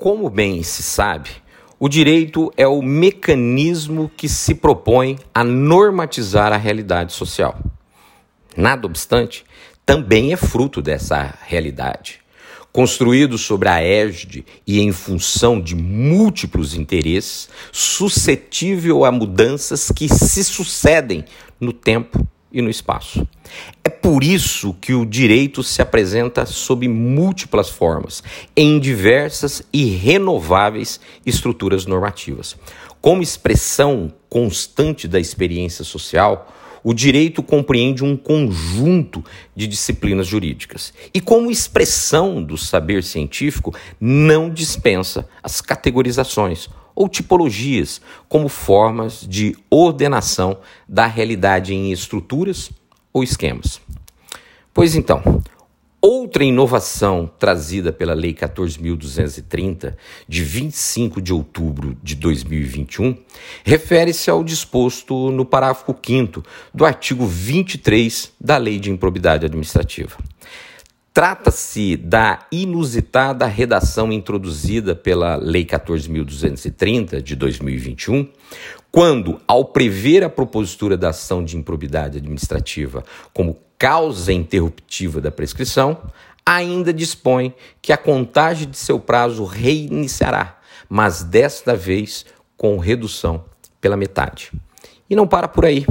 Como bem se sabe, o direito é o mecanismo que se propõe a normatizar a realidade social. Nada obstante, também é fruto dessa realidade. Construído sobre a égide e em função de múltiplos interesses, suscetível a mudanças que se sucedem no tempo e no espaço. É por isso que o direito se apresenta sob múltiplas formas, em diversas e renováveis estruturas normativas. Como expressão constante da experiência social, o direito compreende um conjunto de disciplinas jurídicas e, como expressão do saber científico, não dispensa as categorizações ou tipologias como formas de ordenação da realidade em estruturas ou esquemas. Pois então, outra inovação trazida pela Lei 14.230, de 25 de outubro de 2021, refere-se ao disposto no parágrafo 5 do artigo 23 da Lei de Improbidade Administrativa. Trata-se da inusitada redação introduzida pela Lei 14.230 de 2021, quando, ao prever a propositura da ação de improbidade administrativa como causa interruptiva da prescrição, ainda dispõe que a contagem de seu prazo reiniciará, mas desta vez com redução pela metade. E não para por aí.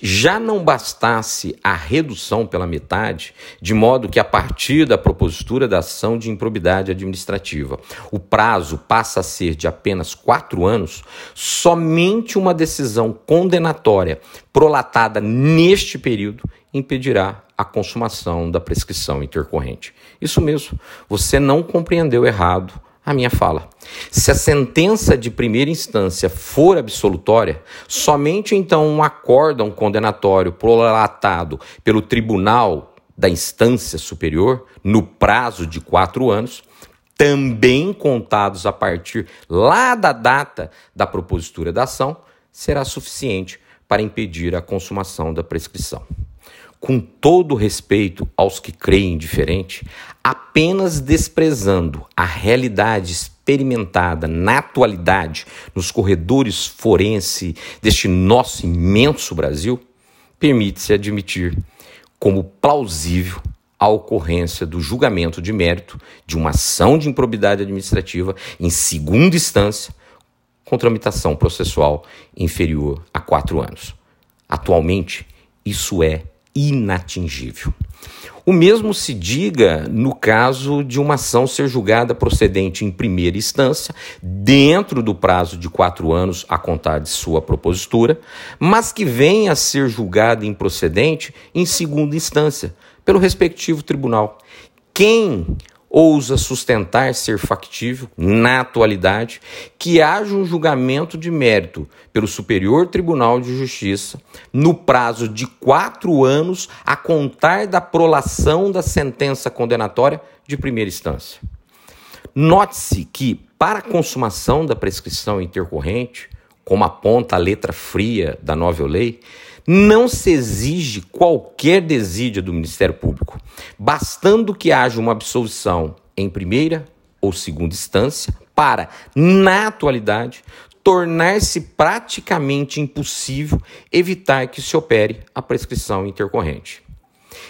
Já não bastasse a redução pela metade, de modo que, a partir da propositura da ação de improbidade administrativa, o prazo passa a ser de apenas quatro anos, somente uma decisão condenatória prolatada neste período impedirá a consumação da prescrição intercorrente. Isso mesmo, você não compreendeu errado a minha fala. Se a sentença de primeira instância for absolutória, somente então um acórdão condenatório prolatado pelo tribunal da instância superior, no prazo de quatro anos, também contados a partir lá da data da propositura da ação, será suficiente para impedir a consumação da prescrição com todo respeito aos que creem diferente, apenas desprezando a realidade experimentada na atualidade nos corredores forense deste nosso imenso Brasil, permite-se admitir como plausível a ocorrência do julgamento de mérito de uma ação de improbidade administrativa em segunda instância com tramitação processual inferior a quatro anos. Atualmente, isso é inatingível. O mesmo se diga no caso de uma ação ser julgada procedente em primeira instância, dentro do prazo de quatro anos a contar de sua propositura, mas que venha a ser julgada improcedente em segunda instância, pelo respectivo tribunal. Quem ousa sustentar ser factível, na atualidade, que haja um julgamento de mérito pelo Superior Tribunal de Justiça no prazo de quatro anos a contar da prolação da sentença condenatória de primeira instância. Note-se que, para a consumação da prescrição intercorrente, como aponta a letra fria da nova lei, não se exige qualquer desídia do Ministério Público, bastando que haja uma absolvição em primeira ou segunda instância para, na atualidade, tornar-se praticamente impossível evitar que se opere a prescrição intercorrente.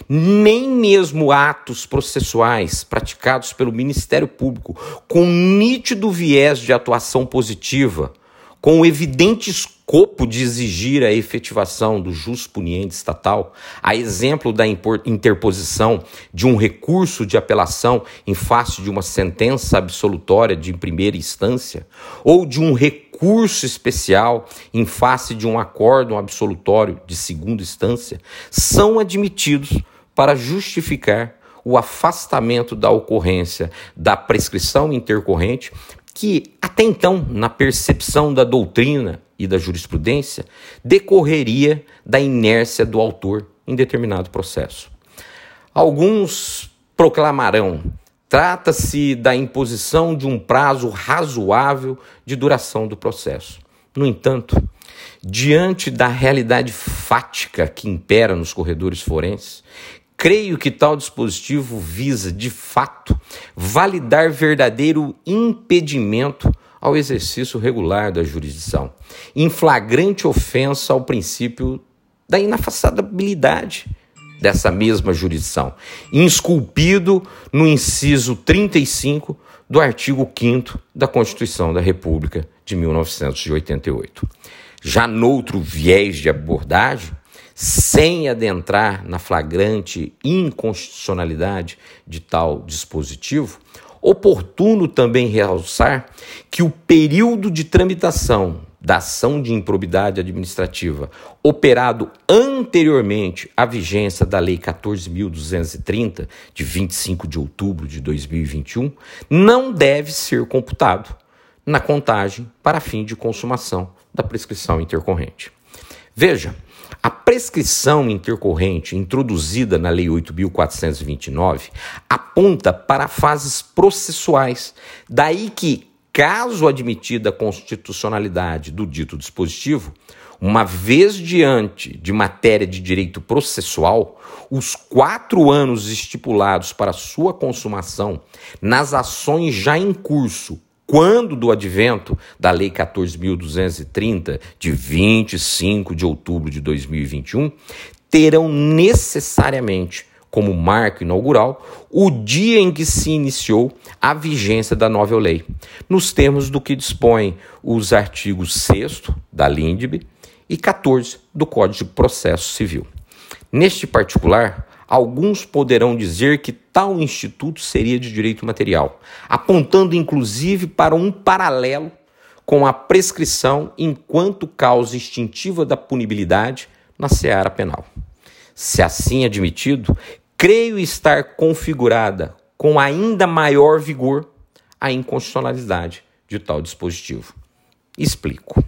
Nem mesmo atos processuais praticados pelo Ministério Público com nítido viés de atuação positiva com o evidente escopo de exigir a efetivação do jus puniente estatal, a exemplo da interposição de um recurso de apelação em face de uma sentença absolutória de primeira instância, ou de um recurso especial em face de um acórdão absolutório de segunda instância, são admitidos para justificar o afastamento da ocorrência da prescrição intercorrente que até então, na percepção da doutrina e da jurisprudência, decorreria da inércia do autor em determinado processo. Alguns proclamarão: trata-se da imposição de um prazo razoável de duração do processo. No entanto, diante da realidade fática que impera nos corredores forenses, creio que tal dispositivo visa, de fato, validar verdadeiro impedimento ao exercício regular da jurisdição, em flagrante ofensa ao princípio da inafastabilidade dessa mesma jurisdição, esculpido no inciso 35 do artigo 5 da Constituição da República de 1988. Já noutro viés de abordagem, sem adentrar na flagrante inconstitucionalidade de tal dispositivo, oportuno também realçar que o período de tramitação da ação de improbidade administrativa operado anteriormente à vigência da Lei 14.230, de 25 de outubro de 2021, não deve ser computado na contagem para fim de consumação da prescrição intercorrente. Veja, a prescrição intercorrente introduzida na Lei 8.429 aponta para fases processuais, daí que, caso admitida a constitucionalidade do dito dispositivo, uma vez diante de matéria de direito processual, os quatro anos estipulados para sua consumação nas ações já em curso quando do advento da Lei 14.230, de 25 de outubro de 2021, terão necessariamente como marco inaugural o dia em que se iniciou a vigência da nova lei, nos termos do que dispõem os artigos 6 da LINDB e 14 do Código de Processo Civil. Neste particular, Alguns poderão dizer que tal instituto seria de direito material, apontando inclusive para um paralelo com a prescrição enquanto causa instintiva da punibilidade na seara penal. Se assim admitido, creio estar configurada com ainda maior vigor a inconstitucionalidade de tal dispositivo. Explico.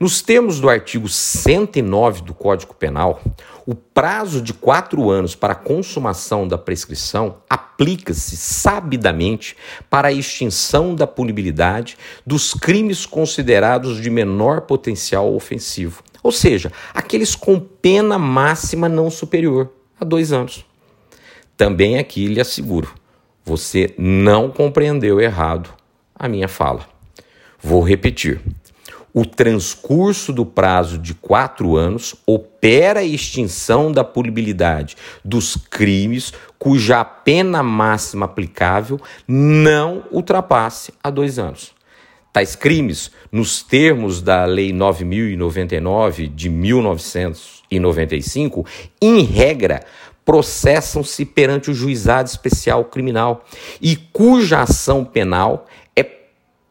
Nos termos do artigo 109 do Código Penal, o prazo de quatro anos para a consumação da prescrição aplica-se sabidamente para a extinção da punibilidade dos crimes considerados de menor potencial ofensivo, ou seja, aqueles com pena máxima não superior a dois anos. Também aqui lhe asseguro, você não compreendeu errado a minha fala. Vou repetir o transcurso do prazo de quatro anos opera a extinção da punibilidade dos crimes cuja pena máxima aplicável não ultrapasse a dois anos. Tais crimes, nos termos da Lei 9099 de 1995, em regra, processam-se perante o juizado especial criminal e cuja ação penal é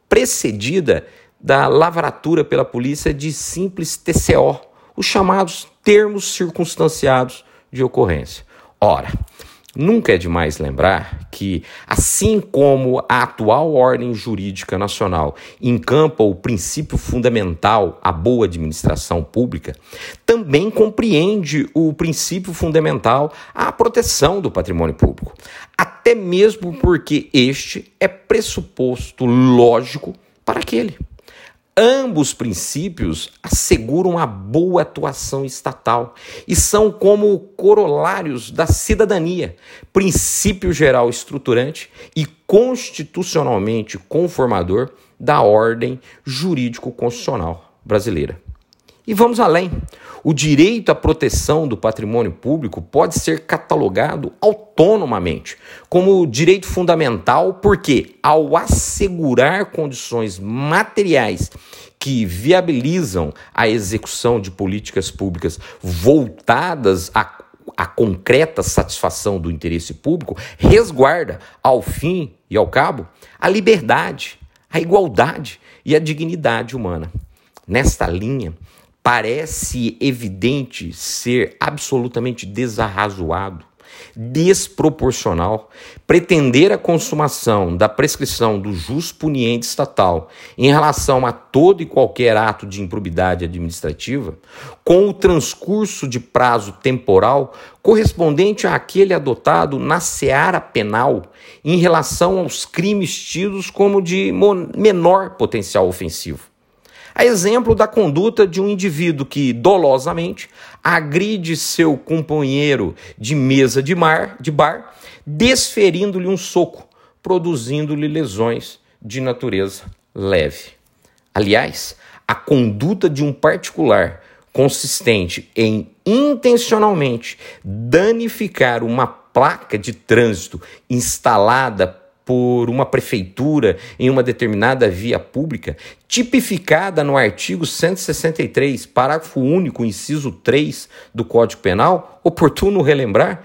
precedida da lavratura pela polícia de simples TCO, os chamados termos circunstanciados de ocorrência. Ora, nunca é demais lembrar que, assim como a atual ordem jurídica nacional encampa o princípio fundamental à boa administração pública, também compreende o princípio fundamental à proteção do patrimônio público, até mesmo porque este é pressuposto lógico para aquele. Ambos princípios asseguram a boa atuação estatal e são como corolários da cidadania, princípio geral estruturante e constitucionalmente conformador da ordem jurídico-constitucional brasileira. E vamos além. O direito à proteção do patrimônio público pode ser catalogado autonomamente como direito fundamental, porque, ao assegurar condições materiais que viabilizam a execução de políticas públicas voltadas à, concreta satisfação do interesse público, resguarda, ao fim e ao cabo, a liberdade, a igualdade e a dignidade humana. Nesta linha, parece evidente ser absolutamente desarrazoado, desproporcional, pretender a consumação da prescrição do jus puniente estatal em relação a todo e qualquer ato de improbidade administrativa, com o transcurso de prazo temporal correspondente àquele adotado na seara penal em relação aos crimes tidos como de menor potencial ofensivo A exemplo da conduta de um indivíduo que dolosamente agride seu companheiro de mesa de, mar, de bar, desferindo-lhe um soco, produzindo-lhe lesões de natureza leve. Aliás, a conduta de um particular consistente em intencionalmente danificar uma placa de trânsito instalada por uma prefeitura em uma determinada via pública, tipificada no artigo 163, parágrafo único, inciso 3 do Código Penal, oportuno relembrar,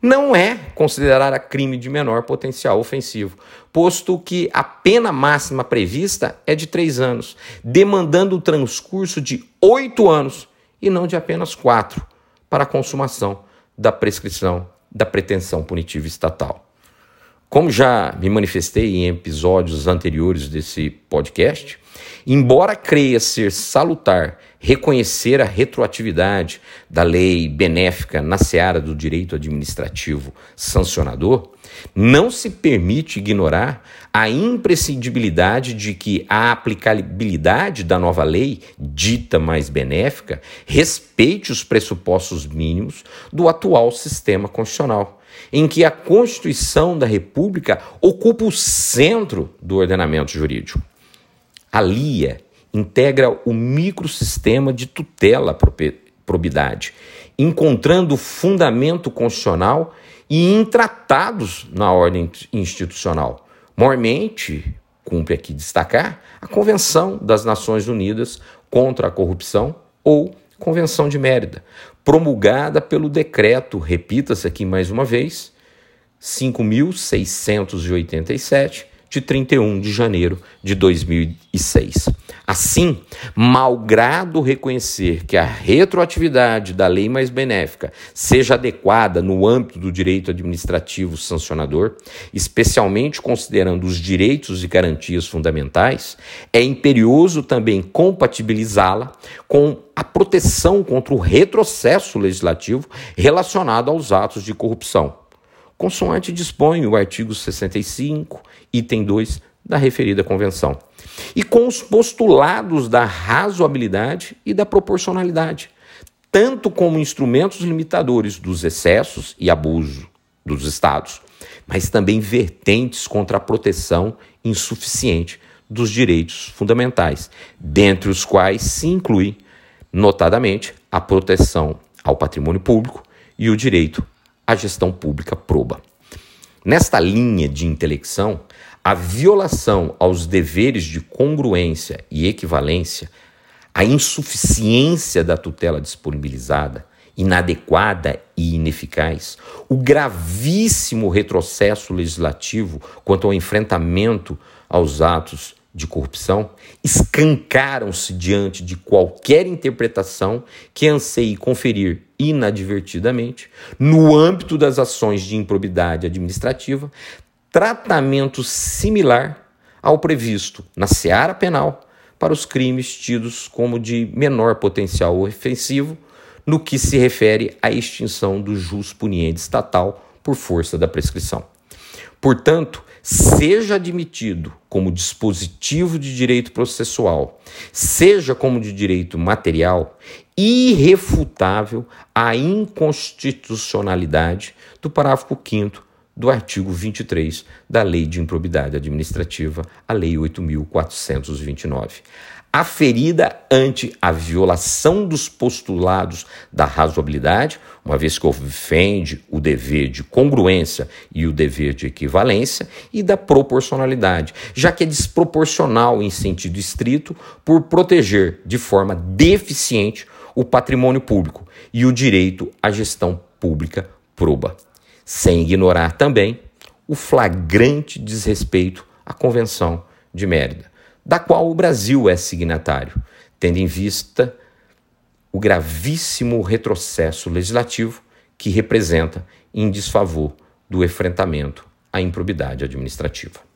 não é considerada crime de menor potencial ofensivo, posto que a pena máxima prevista é de três anos, demandando o transcurso de oito anos e não de apenas quatro para a consumação da prescrição da pretensão punitiva estatal. Como já me manifestei em episódios anteriores desse podcast, embora creia ser salutar reconhecer a retroatividade da lei benéfica na seara do direito administrativo sancionador, não se permite ignorar a imprescindibilidade de que a aplicabilidade da nova lei, dita mais benéfica, respeite os pressupostos mínimos do atual sistema constitucional em que a Constituição da República ocupa o centro do ordenamento jurídico. A LIA integra o microsistema de tutela probidade, encontrando fundamento constitucional e em tratados na ordem institucional. Mormente, cumpre aqui destacar, a Convenção das Nações Unidas contra a Corrupção ou Convenção de Mérida, promulgada pelo decreto, repita-se aqui mais uma vez, 5.687, de 31 de janeiro de 2006. Assim, malgrado reconhecer que a retroatividade da lei mais benéfica seja adequada no âmbito do direito administrativo sancionador, especialmente considerando os direitos e garantias fundamentais, é imperioso também compatibilizá-la com a proteção contra o retrocesso legislativo relacionado aos atos de corrupção. Consoante dispõe o artigo 65, item 2 da referida convenção, e com os postulados da razoabilidade e da proporcionalidade, tanto como instrumentos limitadores dos excessos e abuso dos estados, mas também vertentes contra a proteção insuficiente dos direitos fundamentais, dentre os quais se inclui, notadamente, a proteção ao patrimônio público e o direito a gestão pública proba. Nesta linha de intelecção, a violação aos deveres de congruência e equivalência, a insuficiência da tutela disponibilizada, inadequada e ineficaz, o gravíssimo retrocesso legislativo quanto ao enfrentamento aos atos de corrupção escancaram-se diante de qualquer interpretação que anseie conferir inadvertidamente, no âmbito das ações de improbidade administrativa, tratamento similar ao previsto na seara penal para os crimes tidos como de menor potencial ofensivo no que se refere à extinção do jus puniendi estatal por força da prescrição. Portanto, seja admitido como dispositivo de direito processual, seja como de direito material, irrefutável a inconstitucionalidade do parágrafo 5 do artigo 23 da Lei de Improbidade Administrativa, a Lei 8.429 aferida ante a violação dos postulados da razoabilidade, uma vez que ofende o dever de congruência e o dever de equivalência, e da proporcionalidade, já que é desproporcional em sentido estrito por proteger de forma deficiente o patrimônio público e o direito à gestão pública proba, sem ignorar também o flagrante desrespeito à Convenção de Mérida da qual o Brasil é signatário, tendo em vista o gravíssimo retrocesso legislativo que representa em desfavor do enfrentamento à improbidade administrativa.